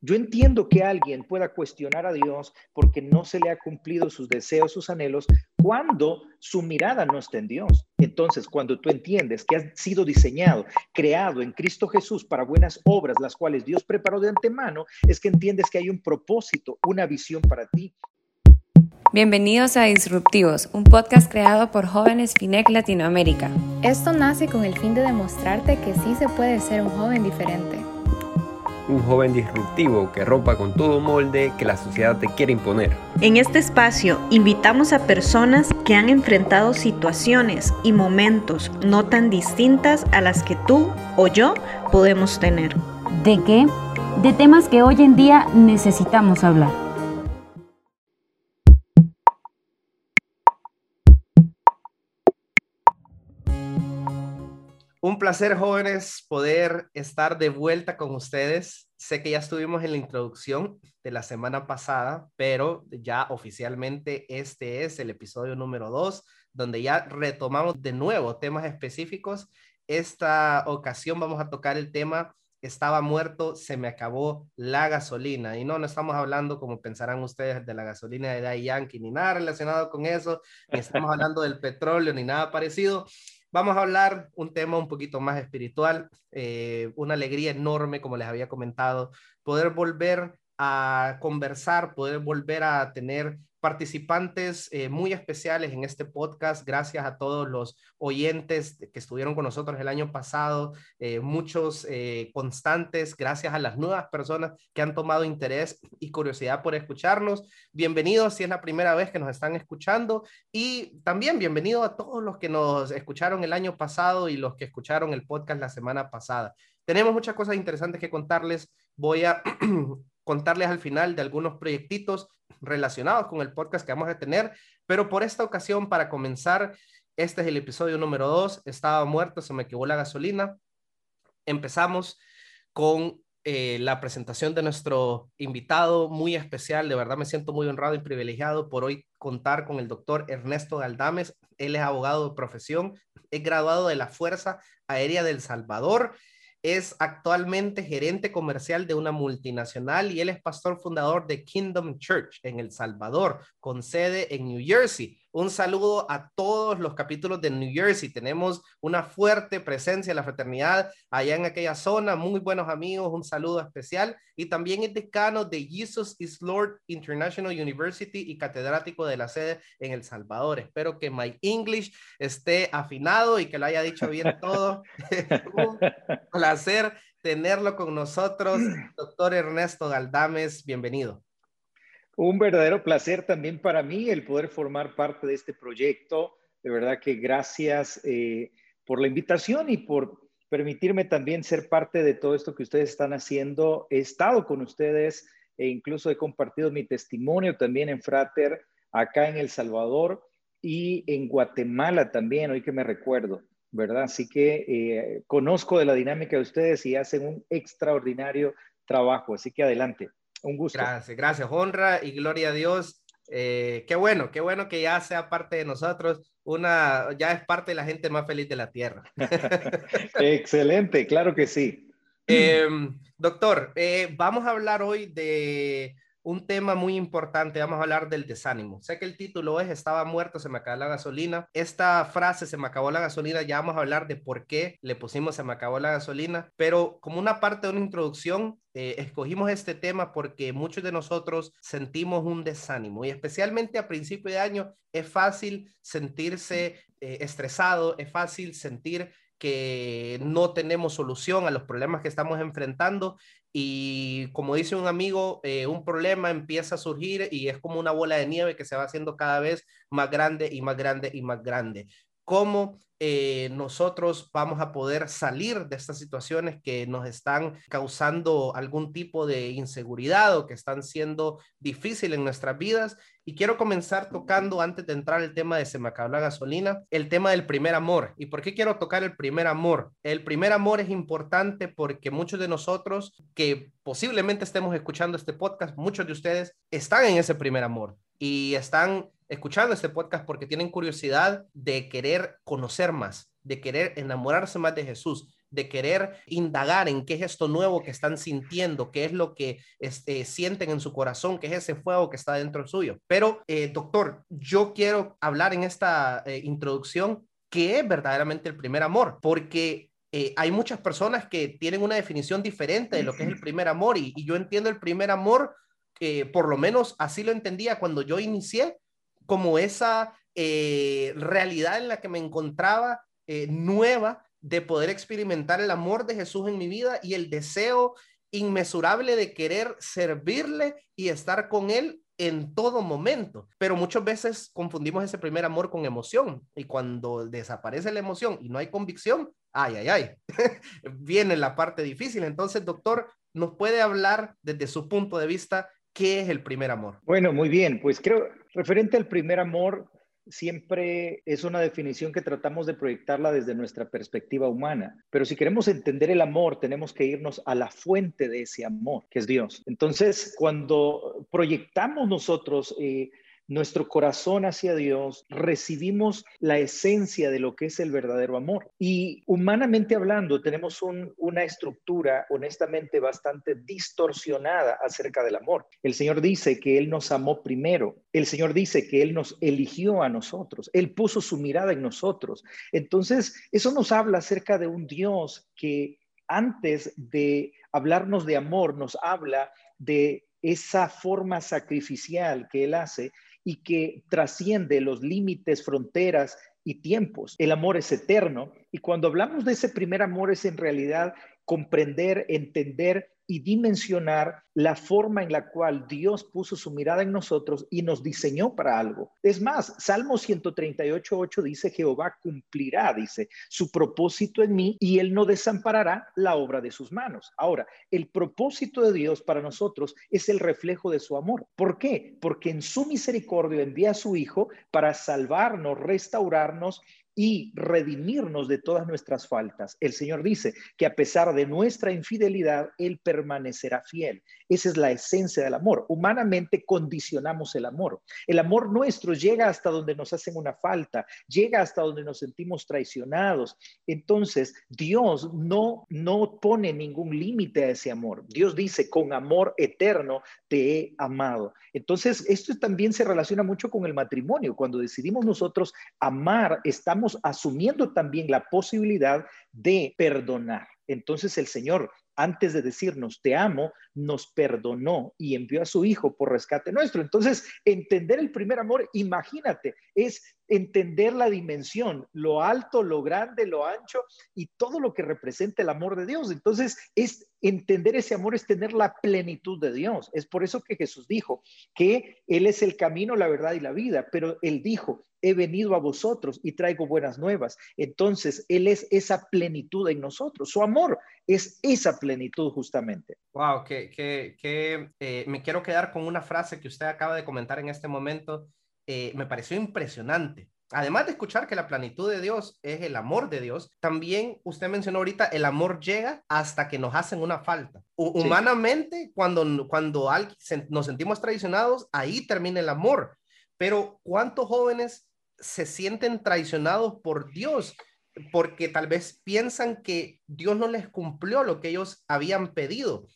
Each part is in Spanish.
Yo entiendo que alguien pueda cuestionar a Dios porque no se le ha cumplido sus deseos, sus anhelos, cuando su mirada no está en Dios. Entonces, cuando tú entiendes que has sido diseñado, creado en Cristo Jesús para buenas obras, las cuales Dios preparó de antemano, es que entiendes que hay un propósito, una visión para ti. Bienvenidos a Disruptivos, un podcast creado por jóvenes FINEC Latinoamérica. Esto nace con el fin de demostrarte que sí se puede ser un joven diferente un joven disruptivo que rompa con todo molde que la sociedad te quiere imponer. En este espacio invitamos a personas que han enfrentado situaciones y momentos no tan distintas a las que tú o yo podemos tener. ¿De qué? De temas que hoy en día necesitamos hablar. Un placer, jóvenes, poder estar de vuelta con ustedes. Sé que ya estuvimos en la introducción de la semana pasada, pero ya oficialmente este es el episodio número dos, donde ya retomamos de nuevo temas específicos. Esta ocasión vamos a tocar el tema estaba muerto, se me acabó la gasolina. Y no, no estamos hablando, como pensarán ustedes, de la gasolina de Day Yankee, ni nada relacionado con eso, ni estamos hablando del petróleo, ni nada parecido. Vamos a hablar un tema un poquito más espiritual, eh, una alegría enorme, como les había comentado, poder volver a conversar, poder volver a tener participantes eh, muy especiales en este podcast. Gracias a todos los oyentes que estuvieron con nosotros el año pasado, eh, muchos eh, constantes, gracias a las nuevas personas que han tomado interés y curiosidad por escucharnos. Bienvenidos si es la primera vez que nos están escuchando y también bienvenido a todos los que nos escucharon el año pasado y los que escucharon el podcast la semana pasada. Tenemos muchas cosas interesantes que contarles. Voy a contarles al final de algunos proyectitos relacionados con el podcast que vamos a tener, pero por esta ocasión, para comenzar, este es el episodio número dos, estaba muerto, se me quemó la gasolina. Empezamos con eh, la presentación de nuestro invitado muy especial. De verdad me siento muy honrado y privilegiado por hoy contar con el doctor Ernesto Galdames. Él es abogado de profesión, es graduado de la Fuerza Aérea del Salvador es actualmente gerente comercial de una multinacional y él es pastor fundador de Kingdom Church en El Salvador, con sede en New Jersey. Un saludo a todos los capítulos de New Jersey. Tenemos una fuerte presencia en la fraternidad allá en aquella zona. Muy buenos amigos. Un saludo especial. Y también es decano de Jesus is Lord International University y catedrático de la sede en El Salvador. Espero que my English esté afinado y que lo haya dicho bien todo. Un placer tenerlo con nosotros, doctor Ernesto Galdames. Bienvenido. Un verdadero placer también para mí el poder formar parte de este proyecto. De verdad que gracias eh, por la invitación y por permitirme también ser parte de todo esto que ustedes están haciendo. He estado con ustedes e incluso he compartido mi testimonio también en Frater, acá en El Salvador y en Guatemala también, hoy que me recuerdo, ¿verdad? Así que eh, conozco de la dinámica de ustedes y hacen un extraordinario trabajo. Así que adelante. Un gusto. Gracias, gracias. Honra y gloria a Dios. Eh, qué bueno, qué bueno que ya sea parte de nosotros, una, ya es parte de la gente más feliz de la tierra. Excelente, claro que sí. Em, doctor, eh, vamos a hablar hoy de un tema muy importante, vamos a hablar del desánimo. Sé que el título es Estaba muerto, se me acabó la gasolina. Esta frase, se me acabó la gasolina, ya vamos a hablar de por qué le pusimos se me acabó la gasolina, pero como una parte de una introducción, eh, escogimos este tema porque muchos de nosotros sentimos un desánimo y especialmente a principio de año es fácil sentirse eh, estresado, es fácil sentir que no tenemos solución a los problemas que estamos enfrentando y como dice un amigo, eh, un problema empieza a surgir y es como una bola de nieve que se va haciendo cada vez más grande y más grande y más grande. ¿Cómo eh, nosotros vamos a poder salir de estas situaciones que nos están causando algún tipo de inseguridad o que están siendo difíciles en nuestras vidas. Y quiero comenzar tocando, antes de entrar el tema de Se me acabó la gasolina, el tema del primer amor. ¿Y por qué quiero tocar el primer amor? El primer amor es importante porque muchos de nosotros que posiblemente estemos escuchando este podcast, muchos de ustedes están en ese primer amor y están escuchando este podcast porque tienen curiosidad de querer conocer más, de querer enamorarse más de Jesús. De querer indagar en qué es esto nuevo que están sintiendo, qué es lo que este, sienten en su corazón, qué es ese fuego que está dentro suyo. Pero, eh, doctor, yo quiero hablar en esta eh, introducción qué es verdaderamente el primer amor, porque eh, hay muchas personas que tienen una definición diferente de lo que es el primer amor y, yo entiendo el primer amor, por lo menos así lo entendía cuando yo inicié, como esa realidad en la que me encontraba nueva de poder experimentar el amor de Jesús en mi vida y el deseo inmesurable de querer servirle y estar con Él en todo momento. Pero muchas veces confundimos ese primer amor con emoción y cuando desaparece la emoción y no hay convicción, ay, ay, ay, viene la parte difícil. Entonces, doctor, ¿nos puede hablar desde su punto de vista qué es el primer amor? Bueno, muy bien, pues creo, referente al primer amor, siempre es una definición que tratamos de proyectarla desde nuestra perspectiva humana. Pero si queremos entender el amor, tenemos que irnos a la fuente de ese amor, que es Dios. Entonces, cuando proyectamos nosotros... Eh, nuestro corazón hacia Dios, recibimos la esencia de lo que es el verdadero amor. Y humanamente hablando, tenemos una estructura honestamente bastante distorsionada acerca del amor. El Señor dice que Él nos amó primero. El Señor dice que Él nos eligió a nosotros. Él puso su mirada en nosotros. Entonces, eso nos habla acerca de un Dios que antes de hablarnos de amor, nos habla de esa forma sacrificial que Él hace y que trasciende los límites, fronteras y tiempos. El amor es eterno y cuando hablamos de ese primer amor es en realidad comprender, entender y dimensionar la forma en la cual Dios puso su mirada en nosotros y nos diseñó para algo. Es más, Salmo 138.8 dice, Jehová cumplirá, dice, su propósito en mí y él no desamparará la obra de sus manos. Ahora, el propósito de Dios para nosotros es el reflejo de su amor. ¿Por qué? Porque en su misericordia envía a su Hijo para salvarnos, restaurarnos y redimirnos de todas nuestras faltas. El Señor dice que a pesar de nuestra infidelidad, Él permanecerá fiel. Esa es la esencia del amor. Humanamente condicionamos el amor. El amor nuestro llega hasta donde nos hacen una falta, llega hasta donde nos sentimos traicionados. Entonces, Dios no, no pone ningún límite a ese amor. Dios dice, con amor eterno te he amado. Entonces, esto también se relaciona mucho con el matrimonio. Cuando decidimos nosotros amar, estamos asumiendo también la posibilidad de perdonar. Entonces el Señor, antes de decirnos te amo, nos perdonó y envió a su Hijo por rescate nuestro. Entonces, entender el primer amor, imagínate, es entender la dimensión, lo alto, lo grande, lo ancho y todo lo que representa el amor de Dios. Entonces, es entender ese amor, es tener la plenitud de Dios. Es por eso que Jesús dijo que Él es el camino, la verdad y la vida, pero Él dijo, he venido a vosotros y traigo buenas nuevas. Entonces, Él es esa plenitud en nosotros. Su amor es esa plenitud justamente. Wow, que, que, eh, me quiero quedar con una frase que usted acaba de comentar en este momento. Eh, me pareció impresionante. Además de escuchar que la plenitud de Dios es el amor de Dios, también usted mencionó ahorita, el amor llega hasta que nos hacen una falta. Humanamente, cuando, cuando nos sentimos traicionados, ahí termina el amor. Pero ¿cuántos jóvenes se sienten traicionados por Dios porque tal vez piensan que Dios no les cumplió lo que ellos habían pedido.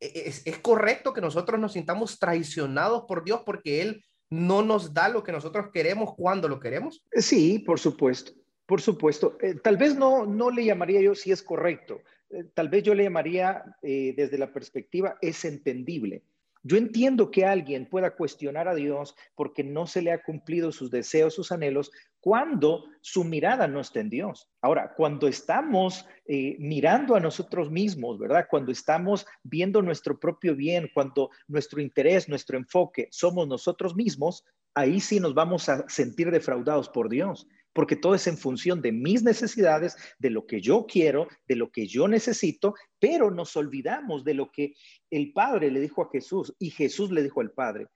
E, e, es, es, correcto que nosotros nos sintamos traicionados por Dios porque Él no nos da lo que nosotros queremos cuando lo queremos? Sí, por supuesto, por supuesto. Eh, tal vez no, no le llamaría yo si es correcto. Eh, tal vez yo le llamaría eh, desde la perspectiva es entendible. Yo entiendo que alguien pueda cuestionar a Dios porque no se le ha cumplido sus deseos, sus anhelos, cuando su mirada no está en Dios. Ahora, cuando estamos eh, mirando a nosotros mismos, ¿verdad? Cuando estamos viendo nuestro propio bien, cuando nuestro interés, nuestro enfoque somos nosotros mismos, ahí sí nos vamos a sentir defraudados por Dios porque todo es en función de mis necesidades, de lo que yo quiero, de lo que yo necesito, pero nos olvidamos de lo que el Padre le dijo a Jesús y Jesús le dijo al Padre,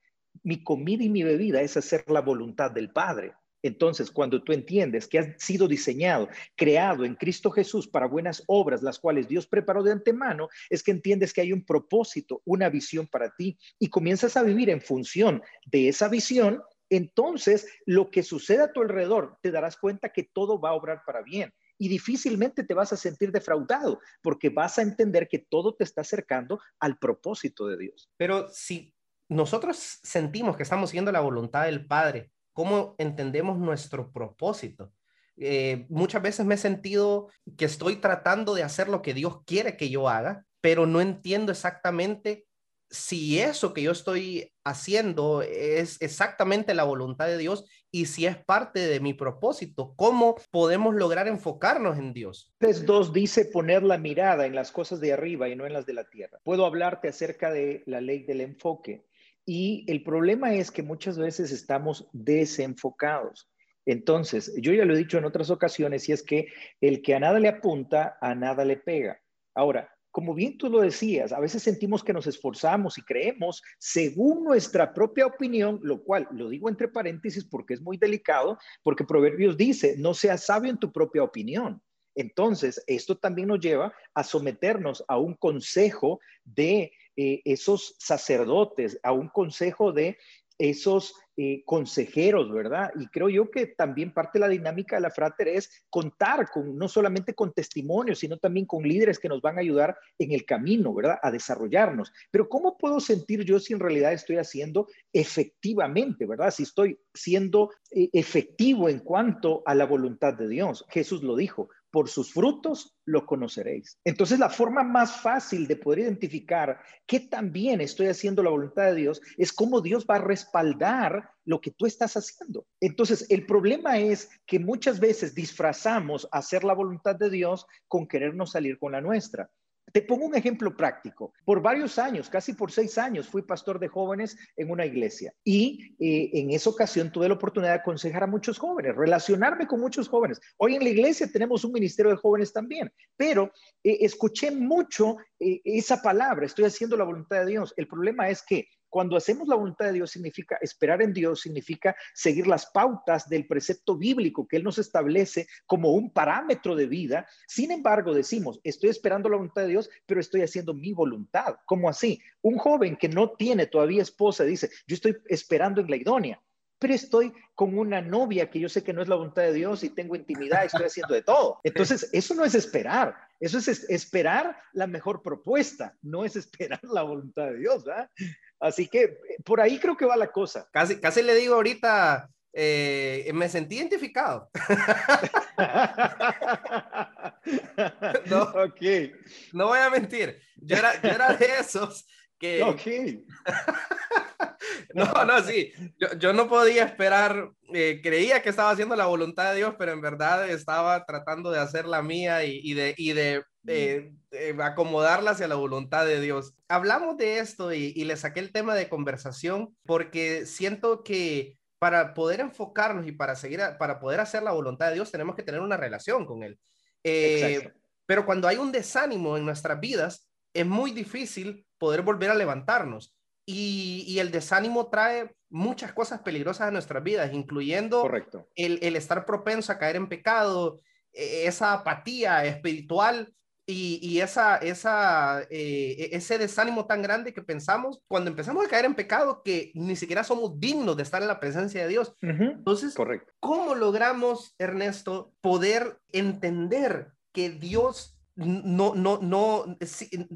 mi comida y mi bebida es hacer la voluntad del Padre. Entonces, cuando tú entiendes que has sido diseñado, creado en Cristo Jesús para buenas obras, las cuales Dios preparó de antemano, es que entiendes que hay un propósito, una visión para ti y comienzas a vivir en función de esa visión entonces lo que sucede a tu alrededor te darás cuenta que todo va a obrar para bien. y difícilmente te vas a sentir defraudado porque vas a entender que todo te está acercando al propósito de Dios. Pero si nosotros sentimos que estamos siguiendo la voluntad del Padre, ¿cómo entendemos nuestro propósito? Eh, muchas veces me he sentido que estoy tratando de hacer lo que Dios quiere que yo haga, pero no entiendo exactamente si eso que yo estoy haciendo es exactamente la voluntad de Dios y si es parte de mi propósito, ¿cómo podemos lograr enfocarnos en Dios? 3.2 dice poner la mirada en las cosas de arriba y no en las de la tierra. Puedo hablarte acerca de la ley del enfoque y el problema es que muchas veces estamos desenfocados. Entonces, yo ya lo he dicho en otras ocasiones y es que el que a nada le apunta, a nada le pega. Ahora, como bien tú lo decías, a veces sentimos que nos esforzamos y creemos según nuestra propia opinión, lo cual lo digo entre paréntesis porque es muy delicado, porque Proverbios dice, no seas sabio en tu propia opinión. Entonces, esto también nos lleva a someternos a un consejo de eh, esos sacerdotes, a un consejo de esos eh, consejeros, ¿verdad? Y creo yo que también parte de la dinámica de la Frater es contar con, no solamente con testimonios, sino también con líderes que nos van a ayudar en el camino, ¿verdad? A desarrollarnos. Pero ¿cómo puedo sentir yo si en realidad estoy haciendo efectivamente, ¿verdad? Si estoy siendo eh, efectivo en cuanto a la voluntad de Dios. Jesús lo dijo, por sus frutos lo conoceréis. Entonces, la forma más fácil de poder identificar que también estoy haciendo la voluntad de Dios es cómo Dios va a respaldar lo que tú estás haciendo. Entonces, el problema es que muchas veces disfrazamos hacer la voluntad de Dios con querernos salir con la nuestra. Te pongo un ejemplo práctico. Por varios años, casi por seis años, fui pastor de jóvenes en una iglesia y eh, en esa ocasión tuve la oportunidad de aconsejar a muchos jóvenes, relacionarme con muchos jóvenes. Hoy en la iglesia tenemos un ministerio de jóvenes también, pero eh, escuché mucho eh, esa palabra, estoy haciendo la voluntad de Dios. El problema es que cuando hacemos la voluntad de Dios significa esperar en Dios, significa seguir las pautas del precepto bíblico que Él nos establece como un parámetro de vida. Sin embargo, decimos, estoy esperando la voluntad de Dios, pero estoy haciendo mi voluntad. ¿Cómo así? Un joven que no tiene todavía esposa dice, yo estoy esperando en la pero estoy con una novia que yo sé que no es la voluntad de Dios y tengo intimidad, estoy haciendo de todo. Entonces, eso no es esperar, eso es esperar la mejor propuesta, no es esperar la voluntad de Dios. ¿verdad? Así que eh, por ahí creo que va la cosa. Casi, casi le digo ahorita, eh, me sentí identificado. no, no voy a mentir, yo era, yo era de esos que... No, no, sí, yo, yo no podía esperar, eh, creía que estaba haciendo la voluntad de Dios, pero en verdad estaba tratando de hacer la mía y, y de, y de eh, acomodarla hacia la voluntad de Dios. Hablamos de esto y, le saqué el tema de conversación porque siento que para poder enfocarnos y para seguir, para poder hacer la voluntad de Dios, tenemos que tener una relación con Él. Eh, pero cuando hay un desánimo en nuestras vidas, es muy difícil poder volver a levantarnos. Y, el desánimo trae muchas cosas peligrosas a nuestras vidas, incluyendo El, el, estar propenso a caer en pecado, e, esa apatía espiritual y, esa, esa, eh, e, ese desánimo tan grande que pensamos cuando empezamos a caer en pecado que ni siquiera somos dignos de estar en la presencia de Dios. Entonces, Correcto. ¿cómo logramos, Ernesto, poder entender que Dios no, no, no,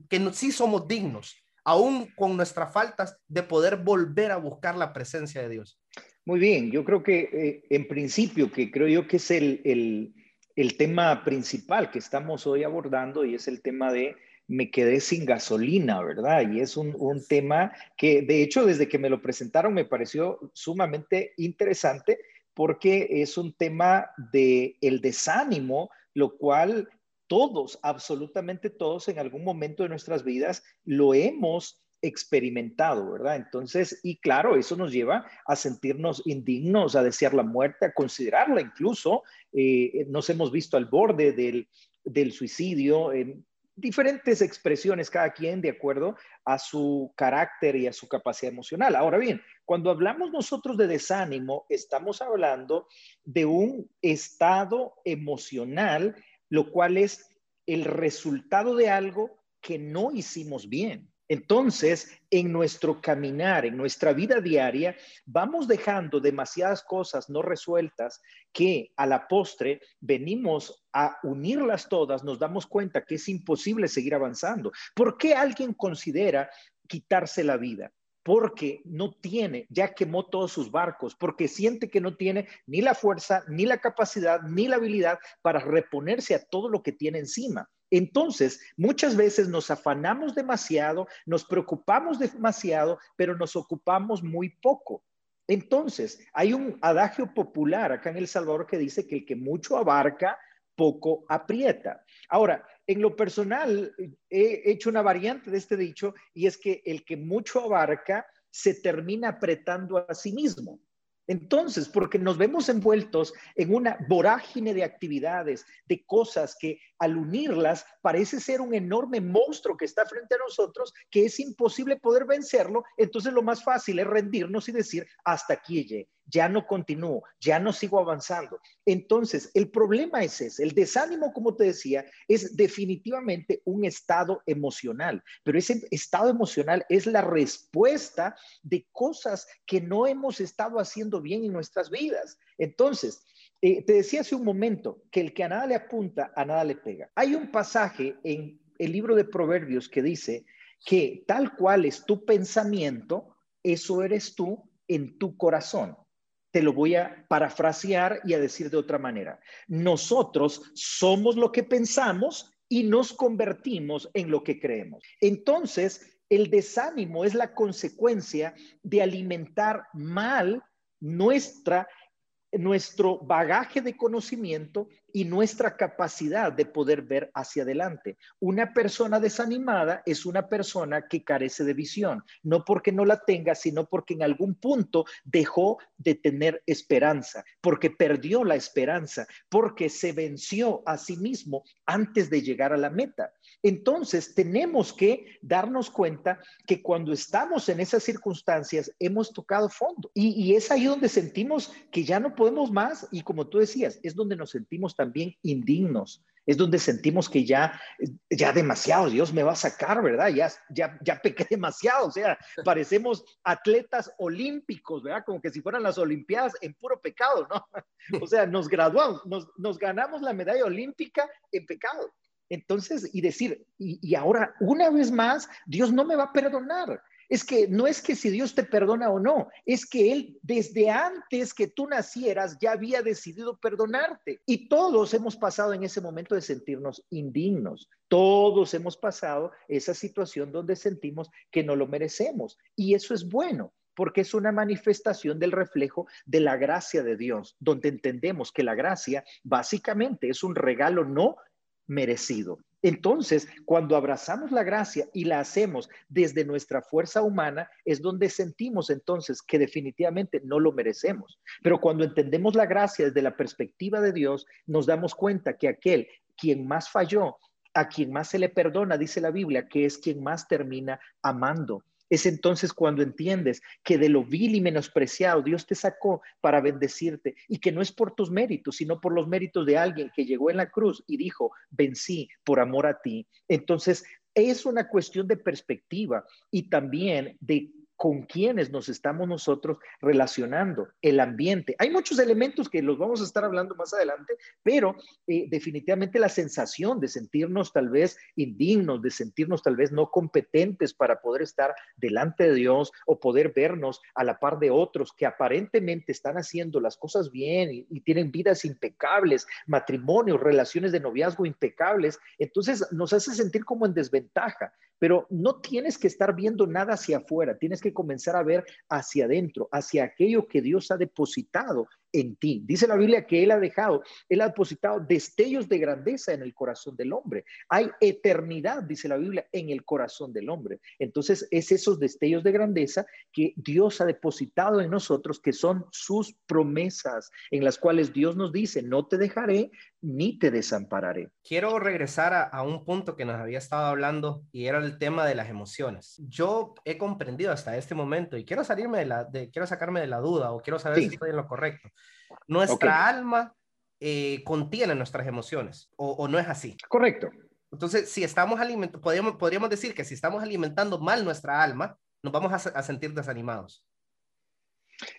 que no, sí somos dignos, aún con nuestras faltas, de poder volver a buscar la presencia de Dios? Muy bien, yo creo que eh, en principio, que creo yo que es el, el el tema principal que estamos hoy abordando y es el tema de me quedé sin gasolina, ¿verdad? Y es un, tema que, de hecho, desde que me lo presentaron me pareció sumamente interesante porque es un tema de el desánimo, lo cual todos, absolutamente todos, en algún momento de nuestras vidas lo hemos experimentado, ¿verdad? Entonces, y claro, eso nos lleva a sentirnos indignos, a desear la muerte, a considerarla incluso. Eh, nos hemos visto al borde del, del suicidio, en diferentes expresiones, cada quien de acuerdo a su carácter y a su capacidad emocional. Ahora bien, cuando hablamos nosotros de desánimo, estamos hablando de un estado emocional, lo cual es el resultado de algo que no hicimos bien. Entonces, en nuestro caminar, en nuestra vida diaria, vamos dejando demasiadas cosas no resueltas que a la postre venimos a unirlas todas, nos damos cuenta que es imposible seguir avanzando. ¿Por qué alguien considera quitarse la vida? Porque no tiene, ya quemó todos sus barcos, porque siente que no tiene ni la fuerza, ni la capacidad, ni la habilidad para reponerse a todo lo que tiene encima. Entonces, muchas veces nos afanamos demasiado, nos preocupamos demasiado, pero nos ocupamos muy poco. Entonces, hay un adagio popular acá en El Salvador que dice que el que mucho abarca, poco aprieta. Ahora, en lo personal, he hecho una variante de este dicho y es que el que mucho abarca se termina apretando a sí mismo. Entonces, porque nos vemos envueltos en una vorágine de actividades, de cosas que al unirlas parece ser un enorme monstruo que está frente a nosotros, que es imposible poder vencerlo, entonces lo más fácil es rendirnos y decir, hasta aquí llegué ya no continúo, ya no sigo avanzando. Entonces, el problema es ese. El desánimo, como te decía, es definitivamente un estado emocional, pero ese estado emocional es la respuesta de cosas que no hemos estado haciendo bien en nuestras vidas. Entonces, eh, te decía hace un momento que el que a nada le apunta, a nada le pega. Hay un pasaje en el libro de Proverbios que dice que tal cual es tu pensamiento, eso eres tú en tu corazón te lo voy a parafrasear y a decir de otra manera. Nosotros somos lo que pensamos y nos convertimos en lo que creemos. Entonces, el desánimo es la consecuencia de alimentar mal nuestra nuestro bagaje de conocimiento y nuestra capacidad de poder ver hacia adelante. Una persona desanimada es una persona que carece de visión, no porque no la tenga, sino porque en algún punto dejó de tener esperanza, porque perdió la esperanza, porque se venció a sí mismo antes de llegar a la meta. Entonces, tenemos que darnos cuenta que cuando estamos en esas circunstancias hemos tocado fondo y, es ahí donde sentimos que ya no podemos más y como tú decías, es donde nos sentimos también indignos. Es donde sentimos que ya, ya demasiado, Dios me va a sacar, ¿verdad? Ya, ya, ya pequé demasiado, o sea, parecemos atletas olímpicos, ¿verdad? Como que si fueran las Olimpiadas en puro pecado, ¿no? O sea, nos graduamos, nos, ganamos la medalla olímpica en pecado. Entonces, y decir, y, ahora una vez más, Dios no me va a perdonar. Es que no es que si Dios te perdona o no, es que Él desde antes que tú nacieras ya había decidido perdonarte. Y todos hemos pasado en ese momento de sentirnos indignos. Todos hemos pasado esa situación donde sentimos que no lo merecemos. Y eso es bueno porque es una manifestación del reflejo de la gracia de Dios, donde entendemos que la gracia básicamente es un regalo no merecido. Entonces, cuando abrazamos la gracia y la hacemos desde nuestra fuerza humana, es donde sentimos entonces que definitivamente no lo merecemos. Pero cuando entendemos la gracia desde la perspectiva de Dios, nos damos cuenta que aquel quien más falló, a quien más se le perdona, dice la Biblia, que es quien más termina amando. Es entonces cuando entiendes que de lo vil y menospreciado Dios te sacó para bendecirte y que no es por tus méritos, sino por los méritos de alguien que llegó en la cruz y dijo, vencí por amor a ti. Entonces, es una cuestión de perspectiva y también de con quienes nos estamos nosotros relacionando, el ambiente. Hay muchos elementos que los vamos a estar hablando más adelante, pero eh, definitivamente la sensación de sentirnos tal vez indignos, de sentirnos tal vez no competentes para poder estar delante de Dios o poder vernos a la par de otros que aparentemente están haciendo las cosas bien y, y tienen vidas impecables, matrimonios, relaciones de noviazgo impecables, entonces nos hace sentir como en desventaja pero no tienes que estar viendo nada hacia afuera, tienes que comenzar a ver hacia adentro, hacia aquello que Dios ha depositado en ti. Dice la Biblia que Él ha dejado, Él ha depositado destellos de grandeza en el corazón del hombre. Hay eternidad, dice la Biblia, en el corazón del hombre. Entonces es esos destellos de grandeza que Dios ha depositado en nosotros, que son sus promesas, en las cuales Dios nos dice, no te dejaré ni te desampararé. Quiero regresar a, un punto que nos había estado hablando y era el tema de las emociones. Yo he comprendido hasta este momento y quiero salirme de la, de, quiero sacarme de la duda o quiero saber si estoy en lo correcto. Nuestra alma eh, contiene nuestras emociones, o, no es así. Correcto. Entonces, si estamos alimentando, podríamos, podríamos decir que si estamos alimentando mal nuestra alma, nos vamos a, a sentir desanimados.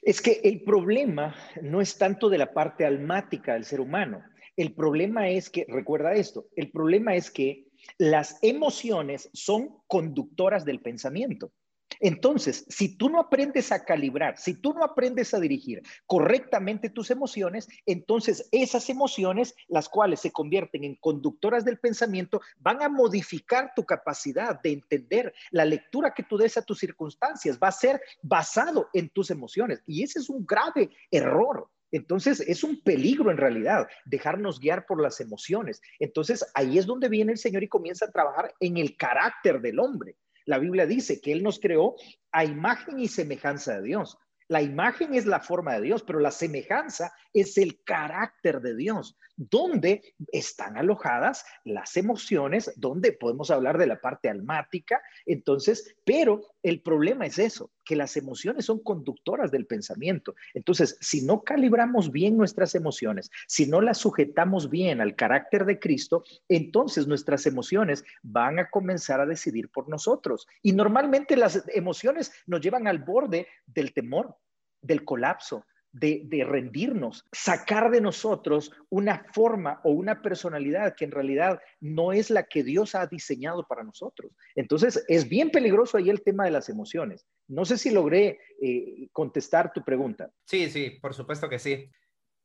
Es que el problema no es tanto de la parte almática del ser humano. El problema es que, recuerda esto, el problema es que las emociones son conductoras del pensamiento. Entonces, si tú no aprendes a calibrar, si tú no aprendes a dirigir correctamente tus emociones, entonces esas emociones, las cuales se convierten en conductoras del pensamiento, van a modificar tu capacidad de entender la lectura que tú des a tus circunstancias. Va a ser basado en tus emociones. Y ese es un grave error. Entonces, es un peligro en realidad dejarnos guiar por las emociones. Entonces, ahí es donde viene el Señor y comienza a trabajar en el carácter del hombre. La Biblia dice que Él nos creó a imagen y semejanza de Dios. La imagen es la forma de Dios, pero la semejanza es el carácter de Dios, donde están alojadas las emociones, donde podemos hablar de la parte almática. Entonces, pero el problema es eso, que las emociones son conductoras del pensamiento. Entonces, si no calibramos bien nuestras emociones, si no las sujetamos bien al carácter de Cristo, entonces nuestras emociones van a comenzar a decidir por nosotros. Y normalmente las emociones nos llevan al borde del temor, del colapso, de, rendirnos, sacar de nosotros una forma o una personalidad que en realidad no es la que Dios ha diseñado para nosotros. Entonces, es bien peligroso ahí el tema de las emociones. No sé si logré eh, contestar tu pregunta. Sí, sí, por supuesto que sí.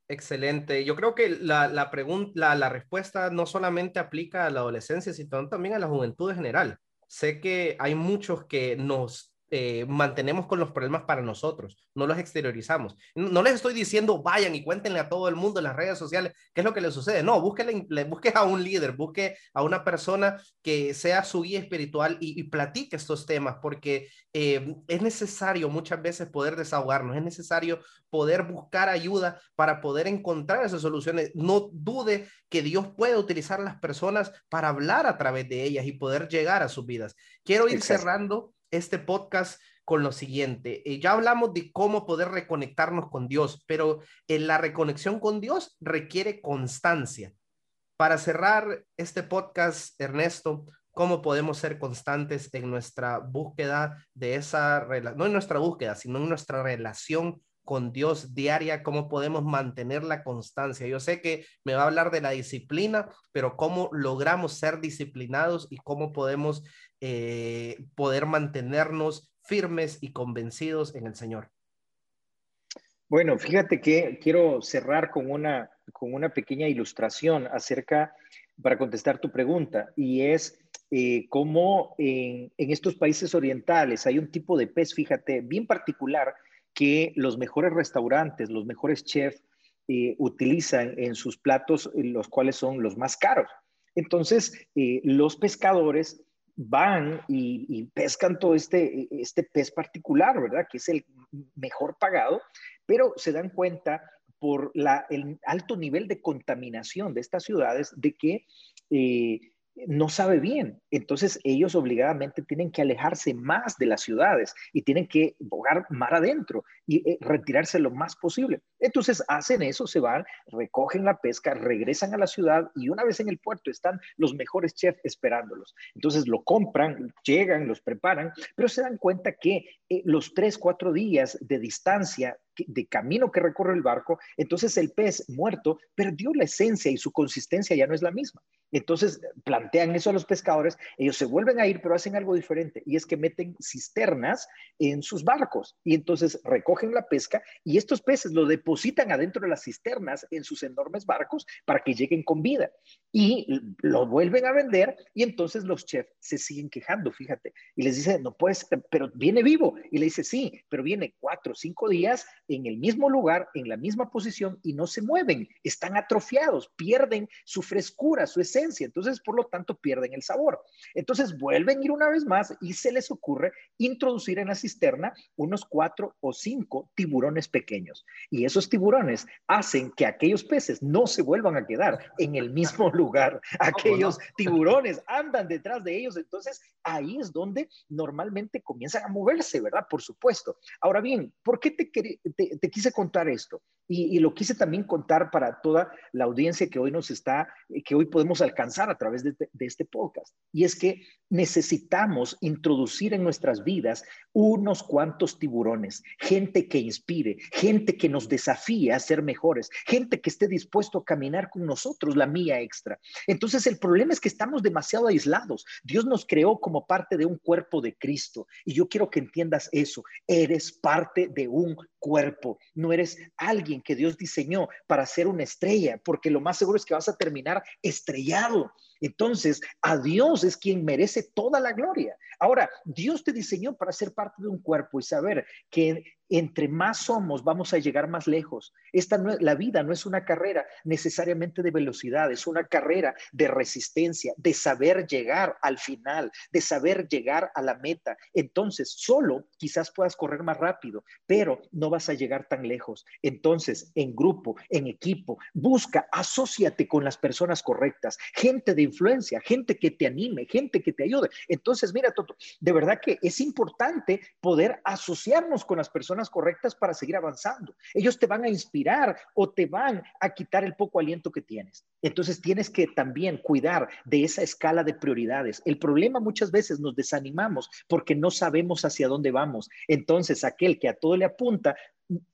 Excelente. Yo creo que la, la pregunta, la respuesta no solamente aplica a la adolescencia, sino también a la juventud en general. Sé que hay muchos que nos eh, mantenemos con los problemas para nosotros, no los exteriorizamos. No, les estoy diciendo vayan y cuéntenle a todo el mundo en las redes sociales qué es lo que les sucede. No, busque, busque a un líder, busque a una persona que sea su guía espiritual y, platique estos temas, porque eh, es necesario muchas veces poder desahogarnos, es necesario poder buscar ayuda para poder encontrar esas soluciones. No dude que Dios puede utilizar a las personas para hablar a través de ellas y poder llegar a sus vidas. Quiero ir cerrando este podcast con lo siguiente. Eh, ya hablamos de cómo poder reconectarnos con Dios, pero en la reconexión con Dios requiere constancia. Para cerrar este podcast, Ernesto, ¿cómo podemos ser constantes en nuestra búsqueda de esa, no en nuestra búsqueda, sino en nuestra relación con Dios diaria, cómo podemos mantener la constancia. Yo sé que me va a hablar de la disciplina, pero cómo logramos ser disciplinados y cómo podemos eh, poder mantenernos firmes y convencidos en el Señor. Bueno, fíjate que quiero cerrar con una, con una pequeña ilustración acerca, para contestar tu pregunta, y es eh, cómo en, estos países orientales hay un tipo de pez, fíjate, bien particular, que los mejores restaurantes, los mejores chefs eh, utilizan en sus platos, los cuales son los más caros. Entonces, los pescadores van y, pescan todo este, este pez particular, ¿verdad? Que es el mejor pagado, pero se dan cuenta por el alto nivel de contaminación de estas ciudades de que eh, no sabe bien. Entonces ellos obligadamente tienen que alejarse más de las ciudades y tienen que bogar mar adentro y eh, retirarse lo más posible. Entonces hacen eso, se van, recogen la pesca, regresan a la ciudad y una vez en el puerto están los mejores chefs esperándolos. Entonces lo compran, llegan, los preparan, pero se dan cuenta que eh, los tres, cuatro días de distancia de camino que recorre el barco, entonces el pez muerto perdió la esencia y su consistencia ya no es la misma. Entonces plantean eso a los pescadores, ellos se vuelven a ir, pero hacen algo diferente y es que meten cisternas en sus barcos y entonces recogen la pesca y estos peces lo depositan adentro de las cisternas en sus enormes barcos para que lleguen con vida y lo vuelven a vender y entonces los chefs se siguen quejando, fíjate, y les dicen, no puedes, pero viene vivo y le dice, sí, pero viene cuatro o cinco días en el mismo lugar, en la misma posición y no se mueven, están atrofiados, pierden su frescura, su esencia, entonces por lo tanto pierden el sabor. Entonces vuelven a ir una vez más y se les ocurre introducir en la cisterna unos cuatro o cinco tiburones pequeños y esos tiburones hacen que aquellos peces no se vuelvan a quedar en el mismo lugar, aquellos tiburones andan detrás de ellos, entonces ahí es donde normalmente comienzan a moverse, ¿verdad? Por supuesto. Ahora bien, ¿por qué te, te, te quise contar esto? Y, lo quise también contar para toda la audiencia que hoy nos está, eh, que hoy podemos alcanzar a través de, de, este podcast. Y es que necesitamos introducir en nuestras vidas unos cuantos tiburones, gente que inspire, gente que nos desafíe a ser mejores, gente que esté dispuesto a caminar con nosotros la mía extra. Entonces el problema es que estamos demasiado aislados. Dios nos creó como parte de un cuerpo de Cristo. Y yo quiero que entiendas eso. Eres parte de un cuerpo. No eres alguien que Dios diseñó para ser una estrella, porque lo más seguro es que vas a terminar estrellado. Entonces, a Dios es quien merece toda la gloria. Ahora, Dios te diseñó para ser parte de un cuerpo y saber que entre más somos, vamos a llegar más lejos. Esta no, la vida no es una carrera necesariamente de velocidad, es una carrera de resistencia, de saber llegar al final, de saber llegar a la meta. Entonces, solo quizás puedas correr más rápido, pero no vas a llegar tan lejos. Entonces, en grupo, en equipo, busca, asóciate con las personas correctas, gente de influencia, gente que te anime, gente que te ayude. Entonces, mira, Toto, de verdad que es importante poder asociarnos con las personas correctas para seguir avanzando. Ellos te van a inspirar o te van a quitar el poco aliento que tienes. Entonces tienes que también cuidar de esa escala de prioridades. El problema muchas veces nos desanimamos porque no sabemos hacia dónde vamos. Entonces aquel que a todo le apunta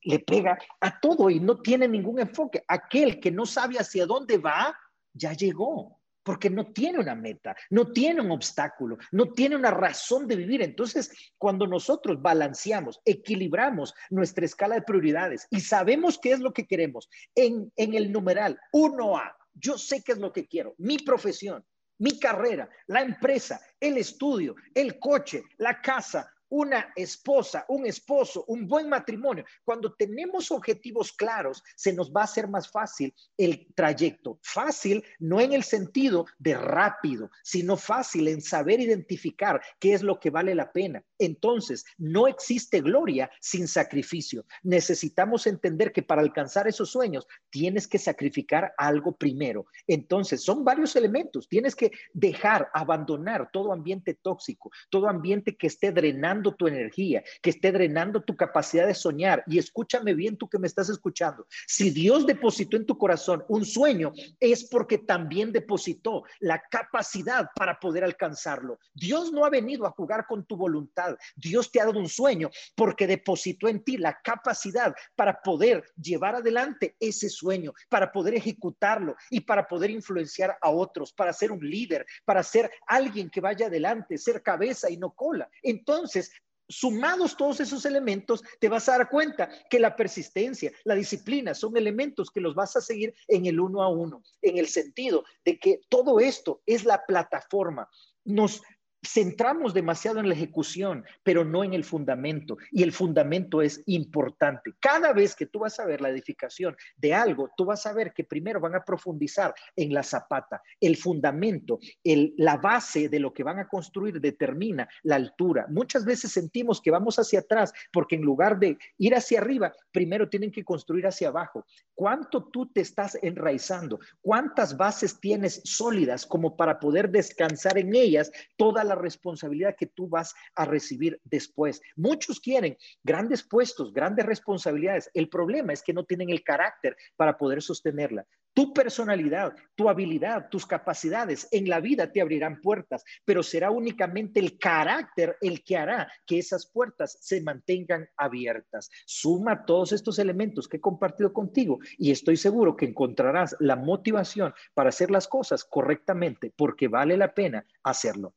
le pega a todo y no tiene ningún enfoque. Aquel que no sabe hacia dónde va, ya llegó porque no tiene una meta, no tiene un obstáculo, no tiene una razón de vivir. Entonces, cuando nosotros balanceamos, equilibramos nuestra escala de prioridades y sabemos qué es lo que queremos en, el numeral 1A, yo sé qué es lo que quiero, mi profesión, mi carrera, la empresa, el estudio, el coche, la casa, una esposa, un esposo, un buen matrimonio, cuando tenemos objetivos claros, se nos va a hacer más fácil el trayecto. Fácil no en el sentido de rápido, sino fácil en saber identificar qué es lo que vale la pena. Entonces, no existe gloria sin sacrificio. Necesitamos entender que para alcanzar esos sueños tienes que sacrificar algo primero. Entonces, son varios elementos. Tienes que dejar, abandonar todo ambiente tóxico, todo ambiente que esté drenando tu energía, que esté drenando tu capacidad de soñar. Y escúchame bien tú que me estás escuchando. Si Dios depositó en tu corazón un sueño, es porque también depositó la capacidad para poder alcanzarlo. Dios no ha venido a jugar con tu voluntad. Dios te ha dado un sueño porque depositó en ti la capacidad para poder llevar adelante ese sueño, para poder ejecutarlo y para poder influenciar a otros, para ser un líder, para ser alguien que vaya adelante, ser cabeza y no cola. Entonces, sumados todos esos elementos, te vas a dar cuenta que la persistencia, la disciplina son elementos que los vas a seguir en el uno a uno, en el sentido de que todo esto es la plataforma. Nos centramos demasiado en la ejecución, pero no en el fundamento. Y el fundamento es importante. Cada vez que tú vas a ver la edificación de algo, tú vas a ver que primero van a profundizar en la zapata. El fundamento, el, la base de lo que van a construir determina la altura. Muchas veces sentimos que vamos hacia atrás porque en lugar de ir hacia arriba, primero tienen que construir hacia abajo. ¿Cuánto tú te estás enraizando? ¿Cuántas bases tienes sólidas como para poder descansar en ellas toda la responsabilidad que tú vas a recibir después. Muchos quieren grandes puestos, grandes responsabilidades. El problema es que no tienen el carácter para poder sostenerla. Tu personalidad, tu habilidad, tus capacidades en la vida te abrirán puertas, pero será únicamente el carácter el que hará que esas puertas se mantengan abiertas. Suma todos estos elementos que he compartido contigo y estoy seguro que encontrarás la motivación para hacer las cosas correctamente porque vale la pena hacerlo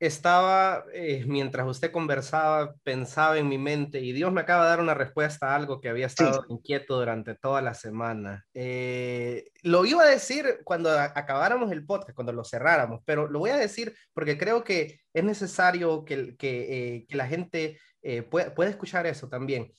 estaba, eh, mientras usted conversaba, pensaba en mi mente y Dios me acaba de dar una respuesta a algo que había estado inquieto durante toda la semana. Eh, lo iba a decir cuando acabáramos el podcast, cuando lo cerráramos, pero lo voy a decir porque creo que es necesario que, que, eh, que la gente pueda, escuchar eso también.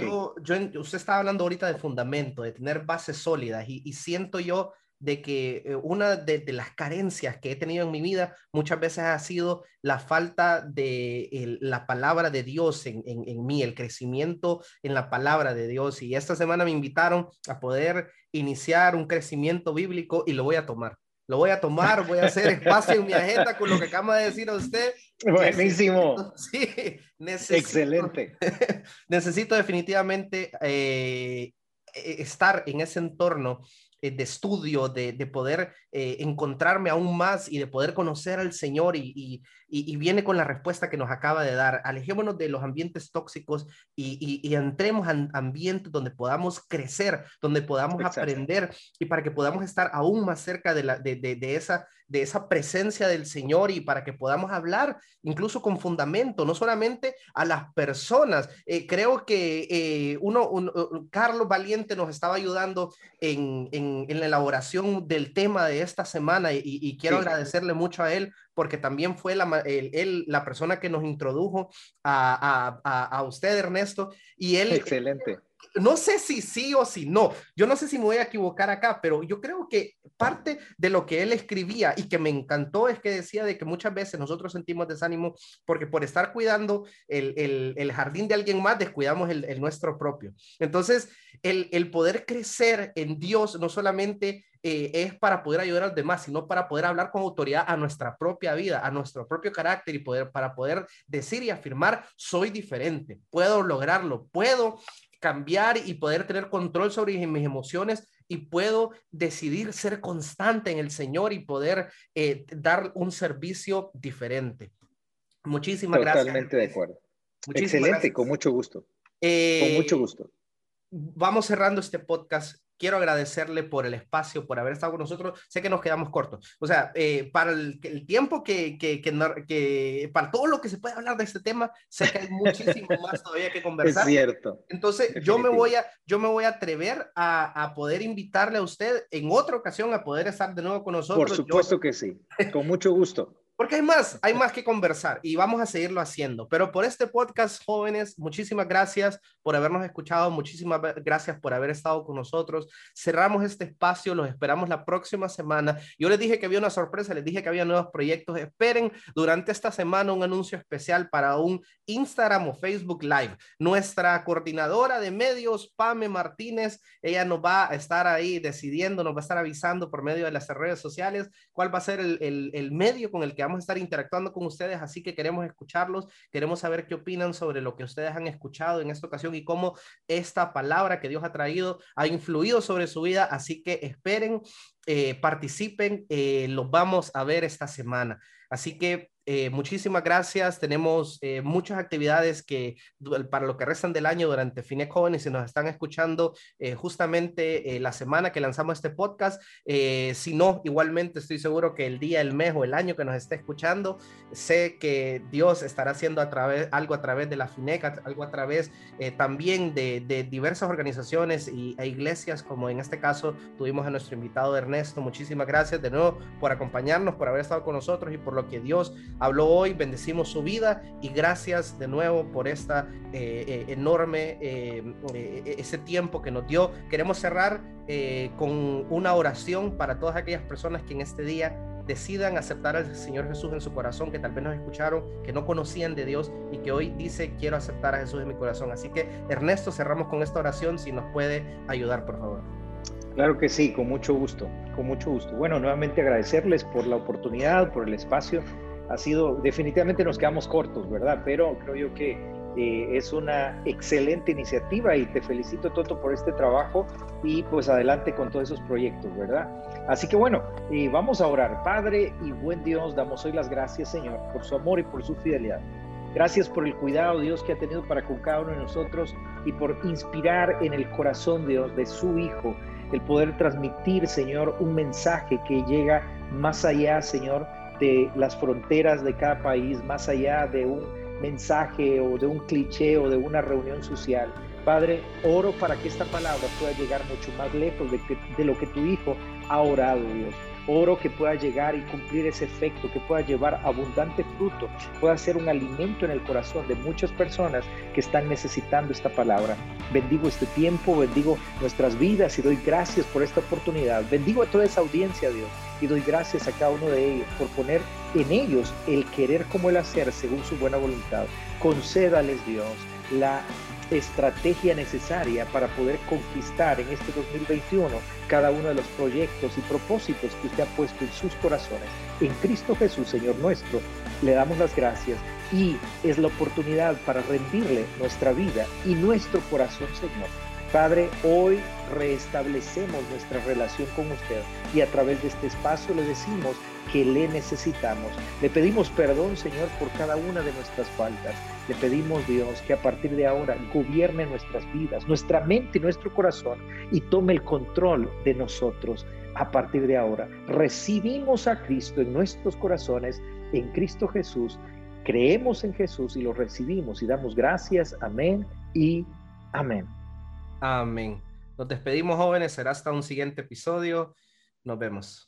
Yo, yo, usted estaba hablando ahorita de fundamento, de tener bases sólidas y, y siento yo de que eh, una de, las carencias que he tenido en mi vida muchas veces ha sido la falta de la palabra de Dios en, en, mí, el crecimiento en la palabra de Dios. Y esta semana me invitaron a poder iniciar un crecimiento bíblico y lo voy a tomar. lo voy a tomar, voy a hacer espacio en mi agenda con lo que acaba de decir a usted. Buenísimo. Sí, necesito, Excelente. necesito definitivamente eh, e-, estar en ese entorno de estudio, de, de poder eh, encontrarme aún más y de poder conocer al Señor y, y, y, viene con la respuesta que nos acaba de dar. Alejémonos de los ambientes tóxicos y, entremos en ambientes donde podamos crecer, donde podamos aprender y para que podamos estar aún más cerca de, la, de, de, esa, de esa presencia del Señor y para que podamos hablar incluso con fundamento, no solamente a las personas. Eh, creo que eh, uno, Carlos Valiente nos estaba ayudando en, en, en, la elaboración del tema de esta semana y, quiero agradecerle mucho a él porque también fue la, él, la persona que nos introdujo a, a, a, usted, Ernesto, y él... Excelente. No sé si sí o si no, yo no sé si me voy a equivocar acá, pero yo creo que parte de lo que él escribía y que me encantó es que decía de que muchas veces nosotros sentimos desánimo porque por estar cuidando el, el, el jardín de alguien más descuidamos el, el nuestro propio. Entonces, el, poder crecer en Dios no solamente eh, es para poder ayudar a los demás, sino para poder hablar con autoridad a nuestra propia vida, a nuestro propio carácter y poder, para poder decir y afirmar, soy diferente, puedo lograrlo, puedo cambiar y poder tener control sobre mis emociones y puedo decidir ser constante en el Señor y poder eh, dar un servicio diferente. Muchísimas gracias. Totalmente de acuerdo. Excelente, con mucho gusto. Eh, con mucho gusto. Vamos cerrando este podcast quiero agradecerle por el espacio, por haber estado con nosotros. Sé que nos quedamos cortos. O sea, eh, para el, tiempo que, que, que, para todo lo que se puede hablar de este tema, sé que hay muchísimo más todavía que conversar. Es cierto. Entonces, yo me, voy a, yo me voy a atrever a, a, poder invitarle a usted en otra ocasión a poder estar de nuevo con nosotros. Por supuesto que sí, con mucho gusto. Porque hay más, hay más que conversar y vamos a seguirlo haciendo. Pero por este podcast, jóvenes, muchísimas gracias por habernos escuchado, muchísimas gracias por haber estado con nosotros. Cerramos este espacio, los esperamos la próxima semana. Yo les dije que había una sorpresa, les dije que había nuevos proyectos. Esperen durante esta semana un anuncio especial para un Instagram o Facebook Live. Nuestra coordinadora de medios, Pame Martínez, ella nos va a estar ahí decidiendo, nos va a estar avisando por medio de las redes sociales cuál va a ser el, el, el medio con el que vamos a estar interactuando con ustedes, así que queremos escucharlos, queremos saber qué opinan sobre lo que ustedes han escuchado en esta ocasión y cómo esta palabra que Dios ha traído ha influido sobre su vida, así que esperen, eh, participen, eh, los vamos a ver esta semana. Así que eh, muchísimas gracias. Tenemos eh, muchas actividades que para lo que restan del año durante Fines Jóvenes, si nos están escuchando eh, justamente la semana que lanzamos este podcast. si no, igualmente estoy seguro que el día, el mes o el año que nos esté escuchando, sé que Dios estará haciendo a través, algo a través de la FINEC, algo a través también de, de, diversas organizaciones y, e iglesias, como en este caso tuvimos a nuestro invitado Ernesto. Muchísimas gracias de nuevo por acompañarnos, por haber estado con nosotros y por lo que Dios habló hoy, bendecimos su vida y gracias de nuevo por esta eh, eh, enorme, eh, ese tiempo que nos dio. Queremos cerrar con una oración para todas aquellas personas que en este día decidan aceptar al Señor Jesús en su corazón, que tal vez nos escucharon, que no conocían de Dios y que hoy dice, quiero aceptar a Jesús en mi corazón. Así que, Ernesto, cerramos con esta oración, si nos puede ayudar, por favor. Claro que sí, con mucho gusto, con mucho gusto. Bueno, nuevamente agradecerles por la oportunidad, por el espacio ha sido, definitivamente nos quedamos cortos, ¿verdad? Pero creo yo que eh, es una excelente iniciativa y te felicito Toto por este trabajo y pues adelante con todos esos proyectos, ¿verdad? Así que bueno, eh, vamos a orar. Padre y buen Dios, damos hoy las gracias Señor por su amor y por su fidelidad. Gracias por el cuidado, Dios, que ha tenido para con cada uno de nosotros y por inspirar en el corazón, Dios, de su Hijo, el poder transmitir, Señor, un mensaje que llega más allá, Señor, de las fronteras de cada país, más allá de un mensaje o de un cliché o de una reunión social. Padre, oro para que esta palabra pueda llegar mucho más lejos de, de lo que tu Hijo ha orado, Dios. Oro que pueda llegar y cumplir ese efecto, que pueda llevar abundante fruto, pueda ser un alimento en el corazón de muchas personas que están necesitando esta palabra. Bendigo este tiempo, bendigo nuestras vidas y doy gracias por esta oportunidad. Bendigo a toda esa audiencia, Dios, y doy gracias a cada uno de ellos por poner en ellos el querer como el hacer según su buena voluntad. Concédales, Dios, la estrategia necesaria para poder conquistar en este 2021 cada uno de los proyectos y propósitos que usted ha puesto en sus corazones. En Cristo Jesús, Señor nuestro, le damos las gracias y es la oportunidad para rendirle nuestra vida y nuestro corazón, Señor. Padre, hoy restablecemos nuestra relación con usted y a través de este espacio le decimos que le necesitamos. Le pedimos perdón, Señor, por cada una de nuestras faltas. Le pedimos, Dios, que a partir de ahora gobierne nuestras vidas, nuestra mente y nuestro corazón y tome el control de nosotros a partir de ahora. Recibimos a Cristo en nuestros corazones, en Cristo Jesús. Creemos en Jesús y lo recibimos y damos gracias. Amén y amén. Amén. Nos despedimos jóvenes. Será hasta un siguiente episodio. Nos vemos.